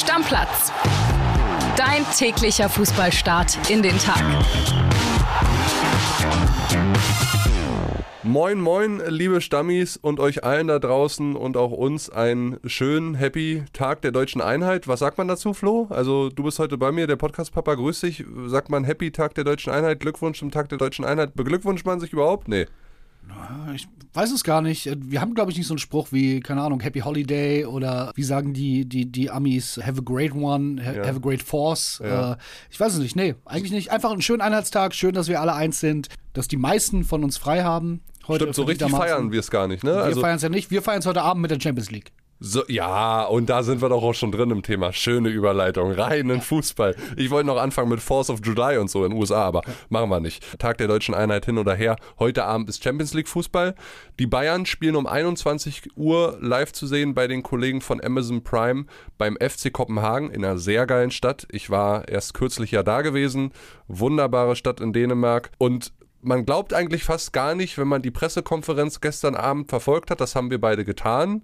Stammplatz. Dein täglicher Fußballstart in den Tag. Moin, moin, liebe Stammis und euch allen da draußen und auch uns einen schönen, happy Tag der deutschen Einheit. Was sagt man dazu, Flo? Also, du bist heute bei mir, der Podcast-Papa, grüß dich. Sagt man Happy Tag der deutschen Einheit, Glückwunsch zum Tag der deutschen Einheit? Beglückwünscht man sich überhaupt? Nee. Ich weiß es gar nicht. Wir haben, glaube ich, nicht so einen Spruch wie, keine Ahnung, Happy Holiday oder wie sagen die, die, die Amis, Have a great one, ha Ja. have a great force. Ja. Äh, ich weiß es nicht. Nee, eigentlich nicht. Einfach einen schönen Einheitstag. Schön, dass wir alle eins sind, dass die meisten von uns frei haben. Heute Stimmt, so richtig feiern wir es gar nicht, ne? Wir Also, feiern es ja nicht. Wir feiern es heute Abend mit der Champions League. So, ja, und da sind wir doch auch schon drin im Thema. Schöne Überleitung, reinen Fußball. Ich wollte noch anfangen mit Force of July und so in den USA, aber machen wir nicht. Tag der deutschen Einheit hin oder her. Heute Abend ist Champions League Fußball. Die Bayern spielen um 21 Uhr live zu sehen bei den Kollegen von Amazon Prime beim FC Kopenhagen in einer sehr geilen Stadt. Ich war erst kürzlich ja da gewesen. Wunderbare Stadt in Dänemark und man glaubt eigentlich fast gar nicht, wenn man die Pressekonferenz gestern Abend verfolgt hat, das haben wir beide getan,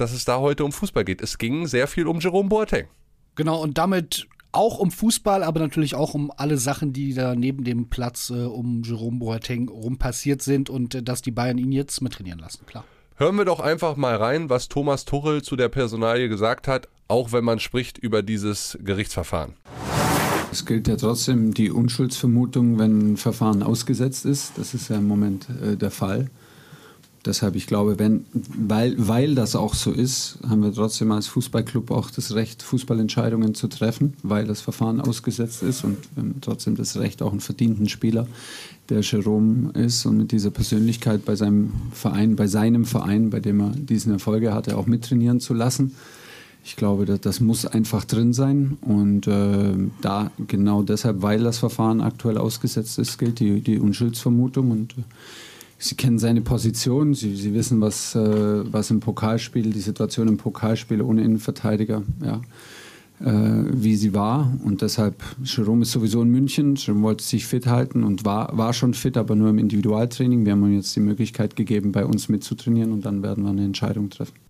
dass es da heute um Fußball geht. Es ging sehr viel um Jerome Boateng. Genau, und damit auch um Fußball, aber natürlich auch um alle Sachen, die da neben dem Platz äh, um Jerome Boateng rum passiert sind und äh, dass die Bayern ihn jetzt mit trainieren lassen, klar. Hören wir doch einfach mal rein, was Thomas Tuchel zu der Personalie gesagt hat, auch wenn man spricht über dieses Gerichtsverfahren. Es gilt ja trotzdem die Unschuldsvermutung, wenn ein Verfahren ausgesetzt ist. Das ist ja im Moment äh, der Fall. Deshalb, ich glaube, wenn, weil, weil das auch so ist, haben wir trotzdem als Fußballclub auch das Recht, Fußballentscheidungen zu treffen, weil das Verfahren ausgesetzt ist und trotzdem das Recht, auch einen verdienten Spieler, der Jerome ist und mit dieser Persönlichkeit bei seinem Verein, bei seinem Verein, bei dem er diesen Erfolge hatte, auch mittrainieren zu lassen. Ich glaube, das, das muss einfach drin sein. Und äh, da genau deshalb, weil das Verfahren aktuell ausgesetzt ist, gilt die, die Unschuldsvermutung. Und äh, Sie kennen seine Position, Sie, Sie wissen, was, äh, was im Pokalspiel, die Situation im Pokalspiel ohne Innenverteidiger, ja, äh, wie sie war. Und deshalb, Jerome ist sowieso in München. Jerome wollte sich fit halten und war, war schon fit, aber nur im Individualtraining. Wir haben ihm jetzt die Möglichkeit gegeben, bei uns mitzutrainieren und dann werden wir eine Entscheidung treffen.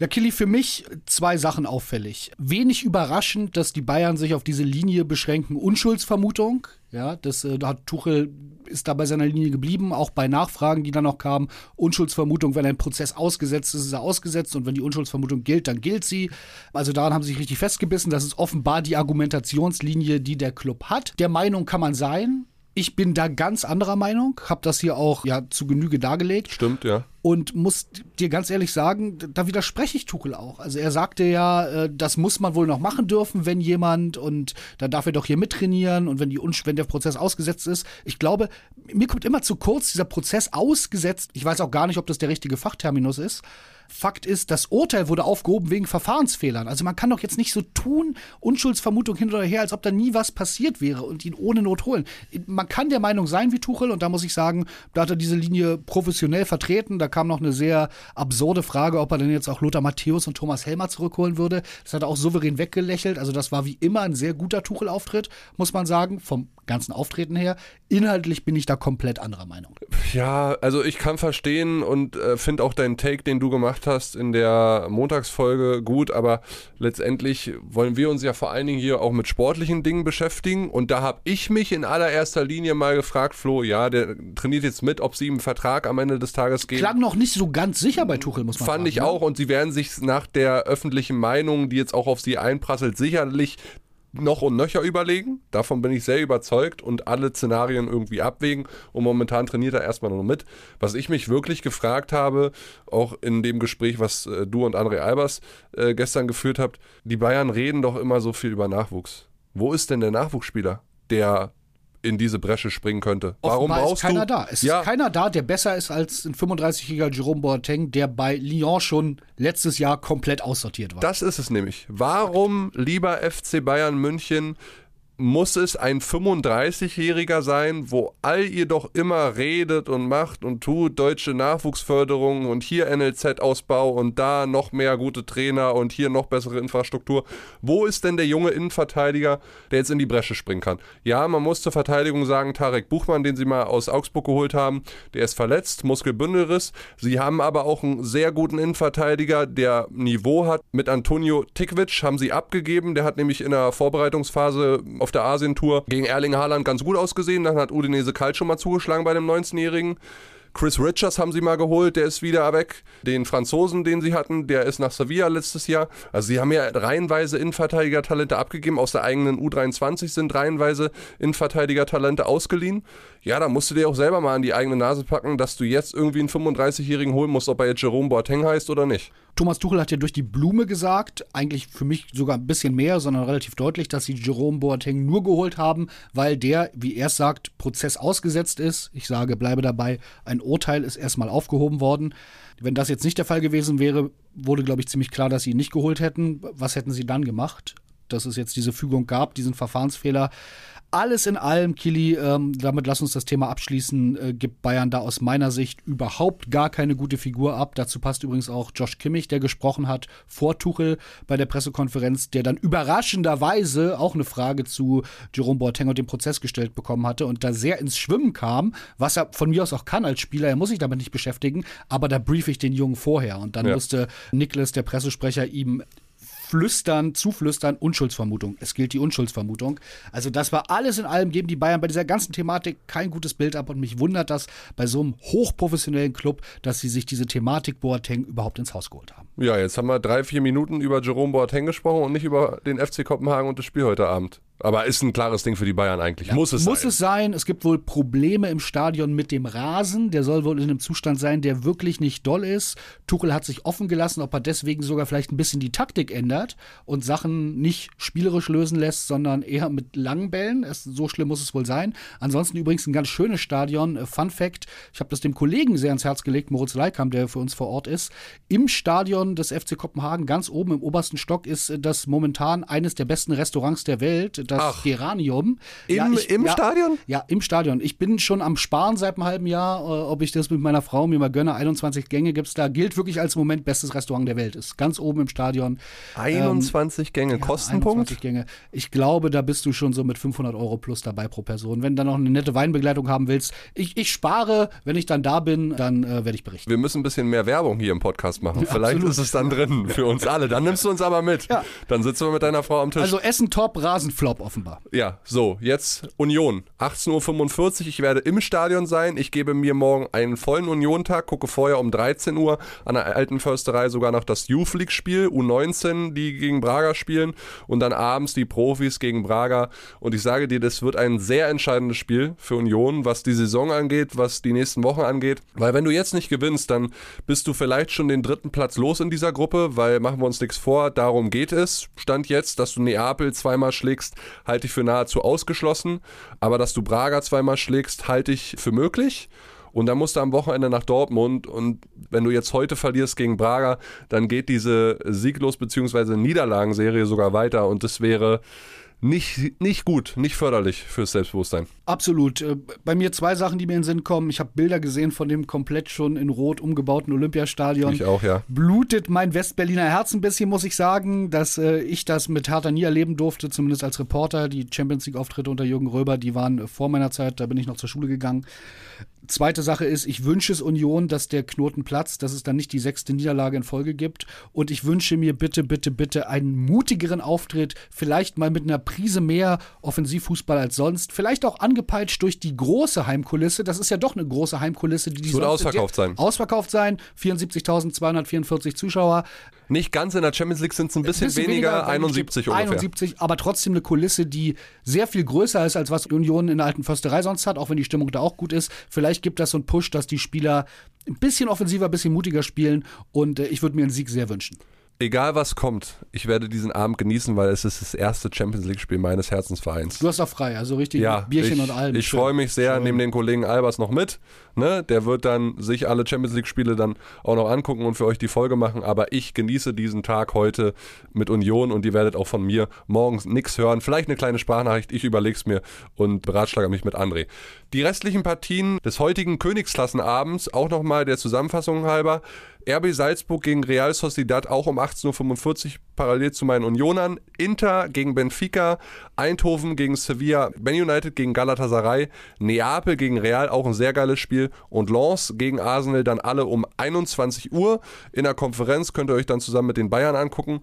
Ja, Killy, für mich zwei Sachen auffällig. Wenig überraschend, dass die Bayern sich auf diese Linie beschränken. Unschuldsvermutung, ja, das äh, hat Tuchel ist da bei seiner Linie geblieben, auch bei Nachfragen, die dann noch kamen. Unschuldsvermutung, wenn ein Prozess ausgesetzt ist, ist er ausgesetzt und wenn die Unschuldsvermutung gilt, dann gilt sie. Also daran haben sie sich richtig festgebissen. Das ist offenbar die Argumentationslinie, die der Club hat. Der Meinung kann man sein. Ich bin da ganz anderer Meinung, habe das hier auch ja zu Genüge dargelegt Stimmt, ja. und muss dir ganz ehrlich sagen, da widerspreche ich Tuchel auch. Also er sagte ja, äh, das muss man wohl noch machen dürfen, wenn jemand und dann darf er doch hier mittrainieren und wenn die wenn der Prozess ausgesetzt ist. Ich glaube, mir kommt immer zu kurz dieser Prozess ausgesetzt. Ich weiß auch gar nicht, ob das der richtige Fachterminus ist. Fakt ist, das Urteil wurde aufgehoben wegen Verfahrensfehlern. Also man kann doch jetzt nicht so tun, Unschuldsvermutung hin oder her, als ob da nie was passiert wäre und ihn ohne Not holen. Man kann der Meinung sein wie Tuchel und da muss ich sagen, da hat er diese Linie professionell vertreten. Da kam noch eine sehr absurde Frage, ob er denn jetzt auch Lothar Matthäus und Thomas Helmer zurückholen würde. Das hat er auch souverän weggelächelt. Also das war wie immer ein sehr guter Tuchel-Auftritt, muss man sagen, vom ganzen Auftreten her. Inhaltlich bin ich da komplett anderer Meinung. Ja, also ich kann verstehen und äh, finde auch deinen Take, den du gemacht hast in der Montagsfolge gut, aber letztendlich wollen wir uns ja vor allen Dingen hier auch mit sportlichen Dingen beschäftigen und da habe ich mich in allererster Linie mal gefragt, Flo, ja, der trainiert jetzt mit, ob sie ihm einen Vertrag am Ende des Tages geben. Klang noch nicht so ganz sicher bei Tuchel, muss man sagen. Fand ich ne? auch und sie werden sich nach der öffentlichen Meinung, die jetzt auch auf sie einprasselt, sicherlich noch und nöcher überlegen. Davon bin ich sehr überzeugt und alle Szenarien irgendwie abwägen. Und momentan trainiert er erstmal nur mit. Was ich mich wirklich gefragt habe, auch in dem Gespräch, was äh, du und André Albers äh, gestern geführt habt, die Bayern reden doch immer so viel über Nachwuchs. Wo ist denn der Nachwuchsspieler, der in diese Bresche springen könnte? Warum Offenbar brauchst ist keiner du da. Es ja, ist keiner da, der besser ist als ein 35-jähriger Jerome Boateng, der bei Lyon schon letztes Jahr komplett aussortiert war. Das ist es nämlich. Warum, lieber FC Bayern München, muss es ein 35-Jähriger sein, wo all ihr doch immer redet und macht und tut, deutsche Nachwuchsförderung und hier NLZ-Ausbau und da noch mehr gute Trainer und hier noch bessere Infrastruktur. Wo ist denn der junge Innenverteidiger, der jetzt in die Bresche springen kann? Ja, man muss zur Verteidigung sagen, Tarek Buchmann, den sie mal aus Augsburg geholt haben, der ist verletzt, Muskelbündelriss. Sie haben aber auch einen sehr guten Innenverteidiger, der Niveau hat. Mit Antonio Tikvic haben sie abgegeben, der hat nämlich in der Vorbereitungsphase auf der Asientour gegen Erling Haaland ganz gut ausgesehen. Dann hat Udinese Kalt schon mal zugeschlagen bei dem 19-Jährigen. Chris Richards haben sie mal geholt, der ist wieder weg. Den Franzosen, den sie hatten, der ist nach Sevilla letztes Jahr. Also sie haben ja reihenweise Innenverteidiger-Talente abgegeben. Aus der eigenen U23 sind reihenweise Innenverteidiger-Talente ausgeliehen. Ja, da musst du dir auch selber mal an die eigene Nase packen, dass du jetzt irgendwie einen 35-Jährigen holen musst, ob er jetzt Jerome Boateng heißt oder nicht. Thomas Tuchel hat ja durch die Blume gesagt, eigentlich für mich sogar ein bisschen mehr, sondern relativ deutlich, dass sie Jerome Boateng nur geholt haben, weil der, wie er es sagt, Prozess ausgesetzt ist. Ich sage, bleibe dabei, ein Urteil ist erstmal aufgehoben worden. Wenn das jetzt nicht der Fall gewesen wäre, wurde, glaube ich, ziemlich klar, dass sie ihn nicht geholt hätten. Was hätten sie dann gemacht? Dass es jetzt diese Fügung gab, diesen Verfahrensfehler. Alles in allem, Kili, ähm, damit lass uns das Thema abschließen, äh, gibt Bayern da aus meiner Sicht überhaupt gar keine gute Figur ab. Dazu passt übrigens auch Josh Kimmich, der gesprochen hat vor Tuchel bei der Pressekonferenz, der dann überraschenderweise auch eine Frage zu Jerome Boateng und dem Prozess gestellt bekommen hatte und da sehr ins Schwimmen kam, was er von mir aus auch kann als Spieler. Er muss sich damit nicht beschäftigen, aber da brief ich den Jungen vorher und dann ja. musste Niklas, der Pressesprecher, ihm flüstern, zuflüstern, Unschuldsvermutung. Es gilt die Unschuldsvermutung. Also das war alles in allem, geben die Bayern bei dieser ganzen Thematik kein gutes Bild ab und mich wundert das bei so einem hochprofessionellen Club, dass sie sich diese Thematik Boateng überhaupt ins Haus geholt haben. Ja, jetzt haben wir drei, vier Minuten über Jerome Boateng gesprochen und nicht über den FC Kopenhagen und das Spiel heute Abend. Aber ist ein klares Ding für die Bayern eigentlich. Ja, muss es muss sein. es sein. Es gibt wohl Probleme im Stadion mit dem Rasen. Der soll wohl in einem Zustand sein, der wirklich nicht doll ist. Tuchel hat sich offen gelassen, ob er deswegen sogar vielleicht ein bisschen die Taktik ändert und Sachen nicht spielerisch lösen lässt, sondern eher mit langen Bällen. Es, so schlimm muss es wohl sein. Ansonsten übrigens ein ganz schönes Stadion. Äh, Fun Fact: Ich habe das dem Kollegen sehr ans Herz gelegt, Moritz Leikam, der für uns vor Ort ist. Im Stadion des FC Kopenhagen, ganz oben im obersten Stock, ist äh, das momentan eines der besten Restaurants der Welt das Ach. Geranium. Im, ja, ich, im ja, Stadion? Ja, im Stadion. Ich bin schon am Sparen seit einem halben Jahr, äh, ob ich das mit meiner Frau mir mal gönne. 21 Gänge gibt es da. Gilt wirklich als im Moment bestes Restaurant der Welt. Ist ganz oben im Stadion. 21 ähm, Gänge, ja, Kostenpunkt? 21 Gänge. Ich glaube, da bist du schon so mit 500 Euro plus dabei pro Person. Wenn du dann noch eine nette Weinbegleitung haben willst, ich, ich spare. Wenn ich dann da bin, dann äh, werde ich berichten. Wir müssen ein bisschen mehr Werbung hier im Podcast machen. Vielleicht absolut. ist es dann drin für uns alle. Dann nimmst du uns aber mit. Dann sitzen wir mit deiner Frau am Tisch. Also Essen top, Rasen flop offenbar. Ja, so, jetzt Union. 18.45 Uhr, ich werde im Stadion sein. Ich gebe mir morgen einen vollen Union-Tag, gucke vorher um 13 Uhr an der alten Försterei sogar noch das Youth League-Spiel, U19, die gegen Braga spielen und dann abends die Profis gegen Braga. Und ich sage dir, das wird ein sehr entscheidendes Spiel für Union, was die Saison angeht, was die nächsten Wochen angeht. Weil wenn du jetzt nicht gewinnst, dann bist du vielleicht schon den dritten Platz los in dieser Gruppe, weil machen wir uns nichts vor, darum geht es. Stand jetzt, dass du Neapel zweimal schlägst, halte ich für nahezu ausgeschlossen. Aber dass du Braga zweimal schlägst, halte ich für möglich. Und dann musst du am Wochenende nach Dortmund. Und wenn du jetzt heute verlierst gegen Braga, dann geht diese Sieglos- bzw. Niederlagenserie sogar weiter. Und das wäre nicht, nicht gut, nicht förderlich fürs Selbstbewusstsein. Absolut. Äh, bei mir zwei Sachen, die mir in den Sinn kommen. Ich habe Bilder gesehen von dem komplett schon in Rot umgebauten Olympiastadion. Ich auch, ja. Blutet mein Westberliner Herz ein bisschen, muss ich sagen, dass äh, ich das mit Hertha nie erleben durfte, zumindest als Reporter. Die Champions League-Auftritte unter Jürgen Röber, die waren vor meiner Zeit, da bin ich noch zur Schule gegangen. Zweite Sache ist, ich wünsche es Union, dass der Knoten platzt, dass es dann nicht die sechste Niederlage in Folge gibt. Und ich wünsche mir bitte, bitte, bitte einen mutigeren Auftritt, vielleicht mal mit einer Prise mehr Offensivfußball als sonst, vielleicht auch angepeitscht durch die große Heimkulisse. Das ist ja doch eine große Heimkulisse, die die wird ausverkauft sein. Ausverkauft sein, 74.244 Zuschauer. Nicht ganz in der Champions League sind es ein bisschen, bisschen weniger, weniger 71 ungefähr. 71, aber trotzdem eine Kulisse, die sehr viel größer ist, als was Union in der alten Försterei sonst hat, auch wenn die Stimmung da auch gut ist. Vielleicht gibt das so einen Push, dass die Spieler ein bisschen offensiver, ein bisschen mutiger spielen und äh, ich würde mir einen Sieg sehr wünschen. Egal was kommt, ich werde diesen Abend genießen, weil es ist das erste Champions League-Spiel meines Herzensvereins. Du hast auch frei, also richtig Ja, Bierchen ich, und allem. Ich freue mich sehr, Schön. nehme den Kollegen Albers noch mit. Ne? Der wird dann sich alle Champions League-Spiele dann auch noch angucken und für euch die Folge machen. Aber ich genieße diesen Tag heute mit Union und ihr werdet auch von mir morgens nichts hören. Vielleicht eine kleine Sprachnachricht, ich überlege es mir und beratschlage mich mit André. Die restlichen Partien des heutigen Königsklassenabends, auch nochmal der Zusammenfassung halber. RB Salzburg gegen Real Sociedad auch um 18.45 Uhr parallel zu meinen Unionern. Inter gegen Benfica, Eindhoven gegen Sevilla, Man United gegen Galatasaray, Neapel gegen Real, auch ein sehr geiles Spiel und Lens gegen Arsenal dann alle um 21 Uhr. In der Konferenz könnt ihr euch dann zusammen mit den Bayern angucken.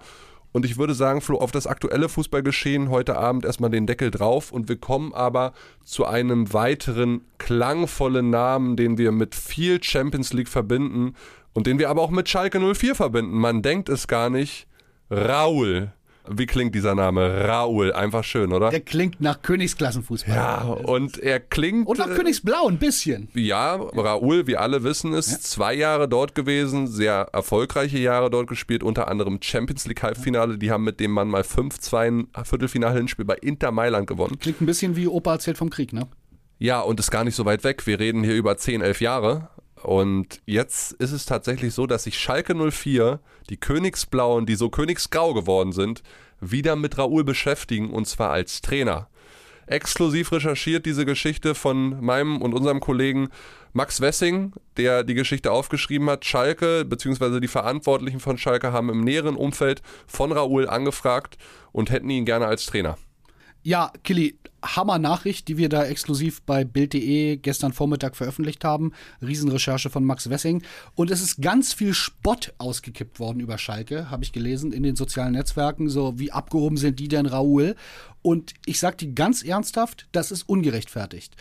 Und ich würde sagen, Flo, auf das aktuelle Fußballgeschehen heute Abend erstmal den Deckel drauf. Und wir kommen aber zu einem weiteren klangvollen Namen, den wir mit viel Champions League verbinden und den wir aber auch mit Schalke 04 verbinden. Man denkt es gar nicht. Raul. Wie klingt dieser Name? Raul. Einfach schön, oder? Der klingt nach Königsklassenfußball. Ja, und er klingt. Und nach äh, Königsblau ein bisschen. ja, Raoul, wie alle wissen, ist zwei Jahre dort gewesen, sehr erfolgreiche Jahre dort gespielt, unter anderem Champions League Halbfinale. Die haben mit dem Mann mal 5-2 ein Viertelfinale-Hinspiel bei Inter Mailand gewonnen. Klingt ein bisschen wie Opa erzählt vom Krieg, ne? Ja, und ist gar nicht so weit weg. Wir reden hier über 10, 11 Jahre. Und jetzt ist es tatsächlich so, dass sich Schalke 04, die Königsblauen, die so königsgrau geworden sind, wieder mit Raoul beschäftigen und zwar als Trainer. Exklusiv recherchiert diese Geschichte von meinem und unserem Kollegen Max Wessing, der die Geschichte aufgeschrieben hat. Schalke bzw. die Verantwortlichen von Schalke haben im näheren Umfeld von Raoul angefragt und hätten ihn gerne als Trainer. Ja, Killy, Hammer-Nachricht, die wir da exklusiv bei Bild.de gestern Vormittag veröffentlicht haben. Riesenrecherche von Max Wessing. Und es ist ganz viel Spott ausgekippt worden über Schalke, habe ich gelesen, in den sozialen Netzwerken. So, wie abgehoben sind die denn, Raoul? Und ich sage dir ganz ernsthaft, das ist ungerechtfertigt.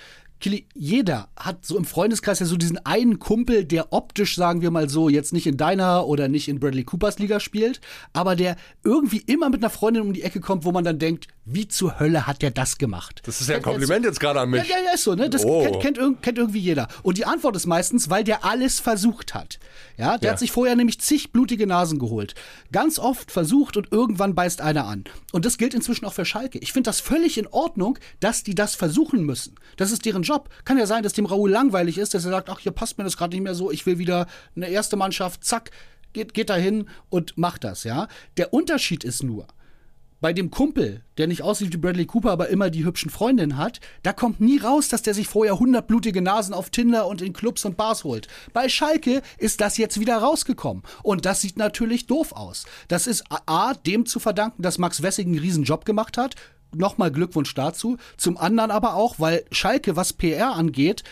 Killy, jeder hat so im Freundeskreis ja so diesen einen Kumpel, der optisch, sagen wir mal so, jetzt nicht in deiner oder nicht in Bradley Coopers Liga spielt, aber der irgendwie immer mit einer Freundin um die Ecke kommt, wo man dann denkt, wie zur Hölle hat der das gemacht? Das ist ja ein Kompliment jetzt gerade an mich. Ja, ja, ja, ist so, ne? Das Oh. kennt, kennt, irg- kennt irgendwie jeder. Und die Antwort ist meistens, weil der alles versucht hat. Ja, der Ja. hat sich vorher nämlich zig blutige Nasen geholt. Ganz oft versucht und irgendwann beißt einer an. Und das gilt inzwischen auch für Schalke. Ich finde das völlig in Ordnung, dass die das versuchen müssen. Das ist deren Job. Kann ja sein, dass dem Raoul langweilig ist, dass er sagt, ach, hier passt mir das gerade nicht mehr so, ich will wieder eine erste Mannschaft, zack, geht, geht da hin und macht das, ja. Der Unterschied ist nur, bei dem Kumpel, der nicht aussieht wie Bradley Cooper, aber immer die hübschen Freundinnen hat, da kommt nie raus, dass der sich vorher 100 blutige Nasen auf Tinder und in Clubs und Bars holt. Bei Schalke ist das jetzt wieder rausgekommen. Und das sieht natürlich doof aus. Das ist A, dem zu verdanken, dass Max Wessing einen riesen Job gemacht hat. Nochmal Glückwunsch dazu. Zum anderen aber auch, weil Schalke, was PR angeht,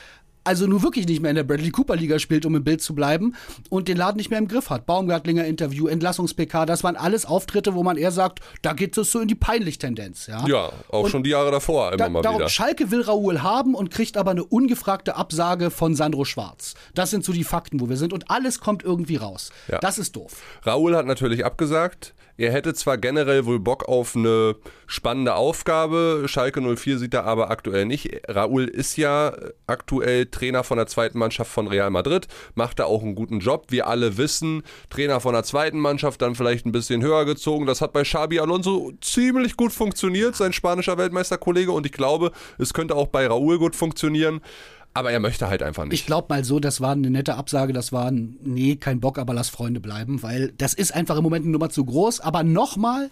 also nur wirklich nicht mehr in der Bradley Cooper Liga spielt, um im Bild zu bleiben und den Laden nicht mehr im Griff hat. Baumgartlinger Interview, Entlassungs-PK, das waren alles Auftritte, wo man eher sagt, da geht es so in die Peinlich-Tendenz. Ja, Ja, auch Und schon die Jahre davor immer da, mal darum, wieder. Schalke will Raoul haben und kriegt aber eine ungefragte Absage von Sandro Schwarz. Das sind so die Fakten, wo wir sind und alles kommt irgendwie raus. Ja. Das ist doof. Raoul hat natürlich abgesagt. Er hätte zwar generell wohl Bock auf eine spannende Aufgabe, Schalke 04 sieht er aber aktuell nicht. Raoul ist ja aktuell Trainer von der zweiten Mannschaft von Real Madrid, macht da auch einen guten Job. Wir alle wissen, Trainer von der zweiten Mannschaft dann vielleicht ein bisschen höher gezogen. Das hat bei Xabi Alonso ziemlich gut funktioniert, sein spanischer Weltmeisterkollege und ich glaube, es könnte auch bei Raoul gut funktionieren. Aber er möchte halt einfach nicht. Ich glaube mal so, das war eine nette Absage, das war ein, nee, kein Bock, aber lass Freunde bleiben, weil das ist einfach im Moment eine Nummer zu groß. Aber nochmal,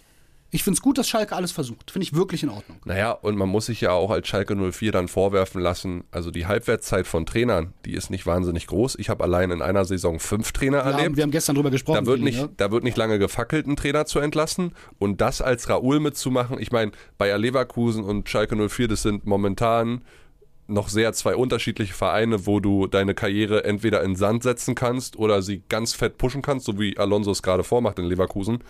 ich finde es gut, dass Schalke alles versucht. Finde ich wirklich in Ordnung. Naja, und man muss sich ja auch als Schalke 04 dann vorwerfen lassen, also die Halbwertszeit von Trainern, die ist nicht wahnsinnig groß. Ich habe allein in einer Saison fünf Trainer haben, erlebt. wir haben gestern drüber gesprochen. Da wird, nicht, ne? da wird nicht lange gefackelt, einen Trainer zu entlassen. Und das als Raoul mitzumachen, ich meine, Bayer Leverkusen und Schalke 04, das sind momentan noch sehr zwei unterschiedliche Vereine, wo du deine Karriere entweder in Sand setzen kannst oder sie ganz fett pushen kannst, so wie Alonso es gerade vormacht in Leverkusen.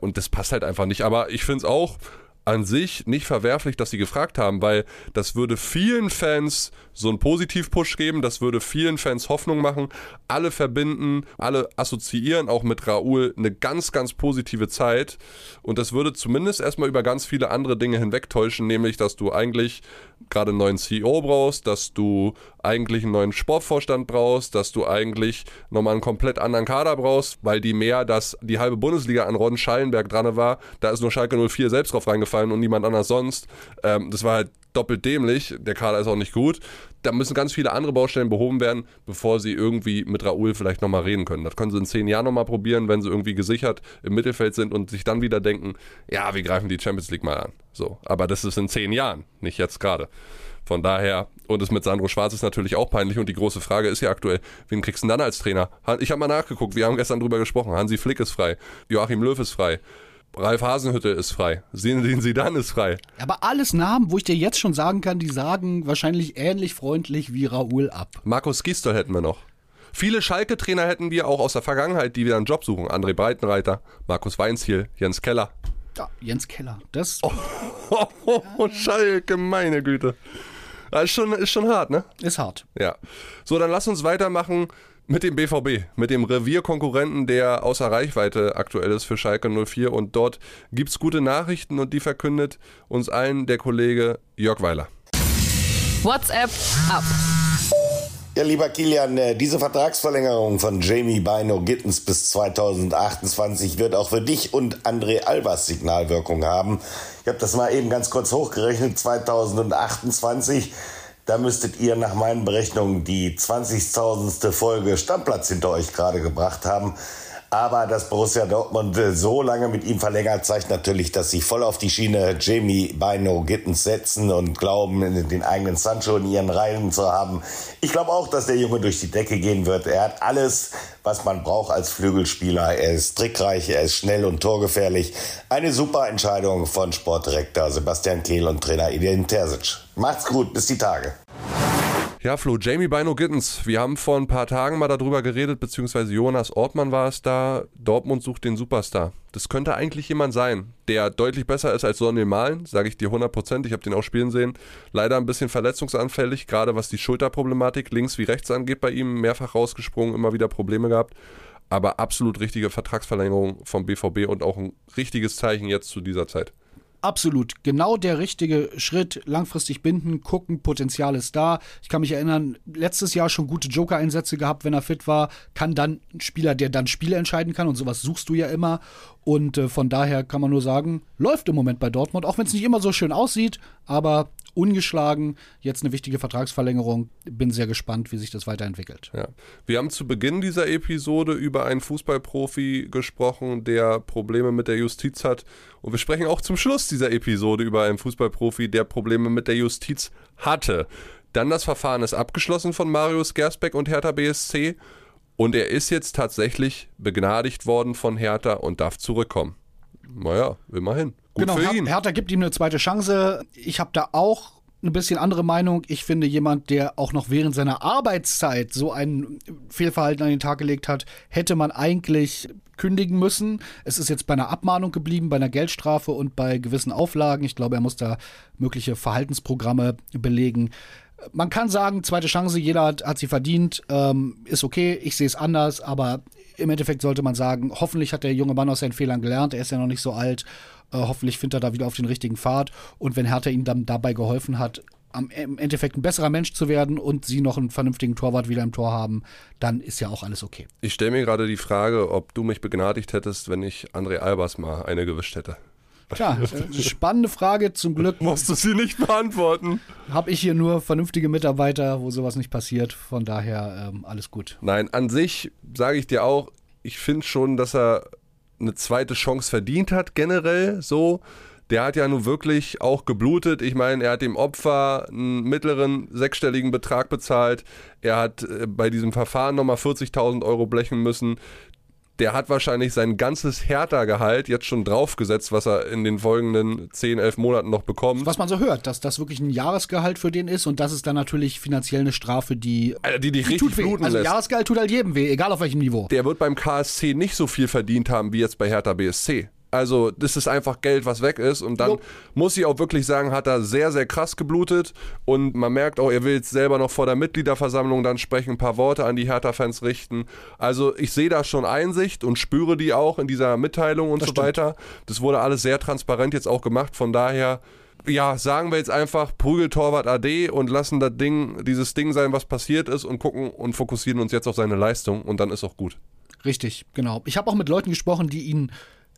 Und das passt halt einfach nicht. Aber ich finde es auch an sich nicht verwerflich, dass sie gefragt haben, weil das würde vielen Fans so einen Positiv-Push geben, das würde vielen Fans Hoffnung machen. Alle verbinden, alle assoziieren auch mit Raoul eine ganz, ganz positive Zeit. Und das würde zumindest erstmal über ganz viele andere Dinge hinwegtäuschen, nämlich, dass du eigentlich gerade einen neuen CEO brauchst, dass du eigentlich einen neuen Sportvorstand brauchst, dass du eigentlich nochmal einen komplett anderen Kader brauchst, weil die mehr, dass die halbe Bundesliga an Ron Schallenberg dran war, da ist nur Schalke 04 selbst drauf reingefallen und niemand anders sonst. Ähm, das war halt doppelt dämlich, der Kader ist auch nicht gut. Da müssen ganz viele andere Baustellen behoben werden, bevor sie irgendwie mit Raoul vielleicht nochmal reden können. Das können sie in zehn Jahren nochmal probieren, wenn sie irgendwie gesichert im Mittelfeld sind und sich dann wieder denken, ja, wir greifen die Champions League mal an. So, aber das ist in zehn Jahren, nicht jetzt gerade. Von daher, und es mit Sandro Schwarz ist natürlich auch peinlich und die große Frage ist ja aktuell, wen kriegst du denn dann als Trainer? Ich habe mal nachgeguckt, wir haben gestern drüber gesprochen. Hansi Flick ist frei, Joachim Löw ist frei. Ralf Hasenhütte ist frei. Sinedin Sidan ist frei. Aber alles Namen, wo ich dir jetzt schon sagen kann, die sagen wahrscheinlich ähnlich freundlich wie Raoul ab. Markus Gisdol hätten wir noch. Viele Schalke-Trainer hätten wir auch aus der Vergangenheit, die wieder einen Job suchen. André Breitenreiter, Markus Weinziel, Jens Keller. Ja, Jens Keller. Das. Oh, oh, oh, Schalke, meine Güte. Das ist schon, ist schon hart, ne? Ist hart. Ja. So, dann lass uns weitermachen mit dem BVB, mit dem Revierkonkurrenten, der außer Reichweite aktuell ist für Schalke 04. Und dort gibt es gute Nachrichten und die verkündet uns allen der Kollege Jörg Weiler. WhatsApp ab. Ja, lieber Kilian, äh, diese Vertragsverlängerung von Jamie Bino Gittens bis 2028 wird auch für dich und André Albers Signalwirkung haben. Ich habe das mal eben ganz kurz hochgerechnet. 2028 da müsstet ihr nach meinen Berechnungen die 20.000. Folge Stammplatz hinter euch gerade gebracht haben. Aber dass Borussia Dortmund so lange mit ihm verlängert, zeigt natürlich, dass sie voll auf die Schiene Jamie Bino Gittens setzen und glauben, den eigenen Sancho in ihren Reihen zu haben. Ich glaube auch, dass der Junge durch die Decke gehen wird. Er hat alles, was man braucht als Flügelspieler. Er ist trickreich, er ist schnell und torgefährlich. Eine super Entscheidung von Sportdirektor Sebastian Kehl und Trainer Edin Terzic. Macht's gut, bis die Tage. Ja, Flo, Jamie Bino Gittens. Wir haben vor ein paar Tagen mal darüber geredet, beziehungsweise Jonas Ortmann war es da. Dortmund sucht den Superstar. Das könnte eigentlich jemand sein, der deutlich besser ist als Sonny Malen, sage ich dir 100%. Ich habe den auch spielen sehen. Leider ein bisschen verletzungsanfällig, gerade was die Schulterproblematik links wie rechts angeht bei ihm. Mehrfach rausgesprungen, immer wieder Probleme gehabt. Aber absolut richtige Vertragsverlängerung vom BVB und auch ein richtiges Zeichen jetzt zu dieser Zeit. Absolut. Genau der richtige Schritt. Langfristig binden, gucken, Potenzial ist da. Ich kann mich erinnern, letztes Jahr schon gute Joker-Einsätze gehabt, wenn er fit war. Kann dann ein Spieler, der dann Spiele entscheiden kann und sowas suchst du ja immer. Und äh, von daher kann man nur sagen, läuft im Moment bei Dortmund, auch wenn es nicht immer so schön aussieht, aber ungeschlagen. Jetzt eine wichtige Vertragsverlängerung. Bin sehr gespannt, wie sich das weiterentwickelt. Ja. Wir haben zu Beginn dieser Episode über einen Fußballprofi gesprochen, der Probleme mit der Justiz hat. Und wir sprechen auch zum Schluss dieser Episode über einen Fußballprofi, der Probleme mit der Justiz hatte. Dann das Verfahren ist abgeschlossen von Marius Gersbeck und Hertha BSC. Und er ist jetzt tatsächlich begnadigt worden von Hertha und darf zurückkommen. Naja, immerhin. Gut genau, für ihn. Hertha gibt ihm eine zweite Chance. Ich habe da auch eine bisschen andere Meinung. Ich finde, jemand, der auch noch während seiner Arbeitszeit so ein Fehlverhalten an den Tag gelegt hat, hätte man eigentlich kündigen müssen. Es ist jetzt bei einer Abmahnung geblieben, bei einer Geldstrafe und bei gewissen Auflagen. Ich glaube, er muss da mögliche Verhaltensprogramme belegen. Man kann sagen, zweite Chance, jeder hat, hat sie verdient, ähm, ist okay, ich sehe es anders, aber im Endeffekt sollte man sagen, hoffentlich hat der junge Mann aus seinen Fehlern gelernt, er ist ja noch nicht so alt, äh, hoffentlich findet er da wieder auf den richtigen Pfad und wenn Hertha ihm dann dabei geholfen hat, am, im Endeffekt ein besserer Mensch zu werden und sie noch einen vernünftigen Torwart wieder im Tor haben, dann ist ja auch alles okay. Ich stelle mir gerade die Frage, ob du mich begnadigt hättest, wenn ich André Albers mal eine gewischt hätte. Tja, äh, spannende Frage. Zum Glück musst du sie nicht beantworten. Habe ich hier nur vernünftige Mitarbeiter, wo sowas nicht passiert. Von daher ähm, alles gut. Nein, an sich sage ich dir auch, ich finde schon, dass er eine zweite Chance verdient hat, generell so. Der hat ja nun wirklich auch geblutet. Ich meine, er hat dem Opfer einen mittleren sechsstelligen Betrag bezahlt. Er hat äh, bei diesem Verfahren nochmal 40.000 Euro blechen müssen der hat wahrscheinlich sein ganzes Hertha-Gehalt jetzt schon draufgesetzt, was er in den folgenden 10, 11 Monaten noch bekommt. Was man so hört, dass das wirklich ein Jahresgehalt für den ist und das ist dann natürlich finanziell eine Strafe, die, Alter, die dich richtig bluten Also lässt. Jahresgehalt tut halt jedem weh, egal auf welchem Niveau. Der wird beim KSC nicht so viel verdient haben wie jetzt bei Hertha BSC. Also, das ist einfach Geld, was weg ist. Und dann Jo. muss ich auch wirklich sagen, hat er sehr, sehr krass geblutet. Und man merkt auch, er will jetzt selber noch vor der Mitgliederversammlung dann sprechen, ein paar Worte an die Hertha-Fans richten. Also, ich sehe da schon Einsicht und spüre die auch in dieser Mitteilung und Das so stimmt. weiter. Das wurde alles sehr transparent jetzt auch gemacht. Von daher, ja, sagen wir jetzt einfach Prügeltorwart AD und lassen das Ding, dieses Ding sein, was passiert ist und gucken und fokussieren uns jetzt auf seine Leistung. Und dann ist auch gut. Richtig, genau. Ich habe auch mit Leuten gesprochen, die ihn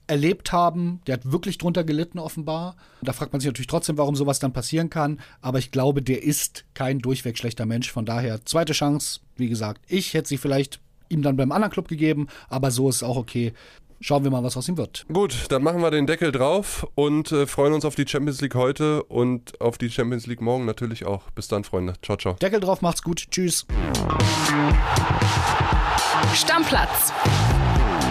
erlebt haben. Der hat wirklich drunter gelitten, offenbar. Da fragt man sich natürlich trotzdem, warum sowas dann passieren kann. Aber ich glaube, der ist kein durchweg schlechter Mensch. Von daher, zweite Chance. Wie gesagt, ich hätte sie vielleicht ihm dann beim anderen Club gegeben, aber so ist es auch okay. Schauen wir mal, was aus ihm wird. Gut, dann machen wir den Deckel drauf und äh, freuen uns auf die Champions League heute und auf die Champions League morgen natürlich auch. Bis dann, Freunde. Ciao, ciao. Deckel drauf, macht's gut. Tschüss. Stammplatz.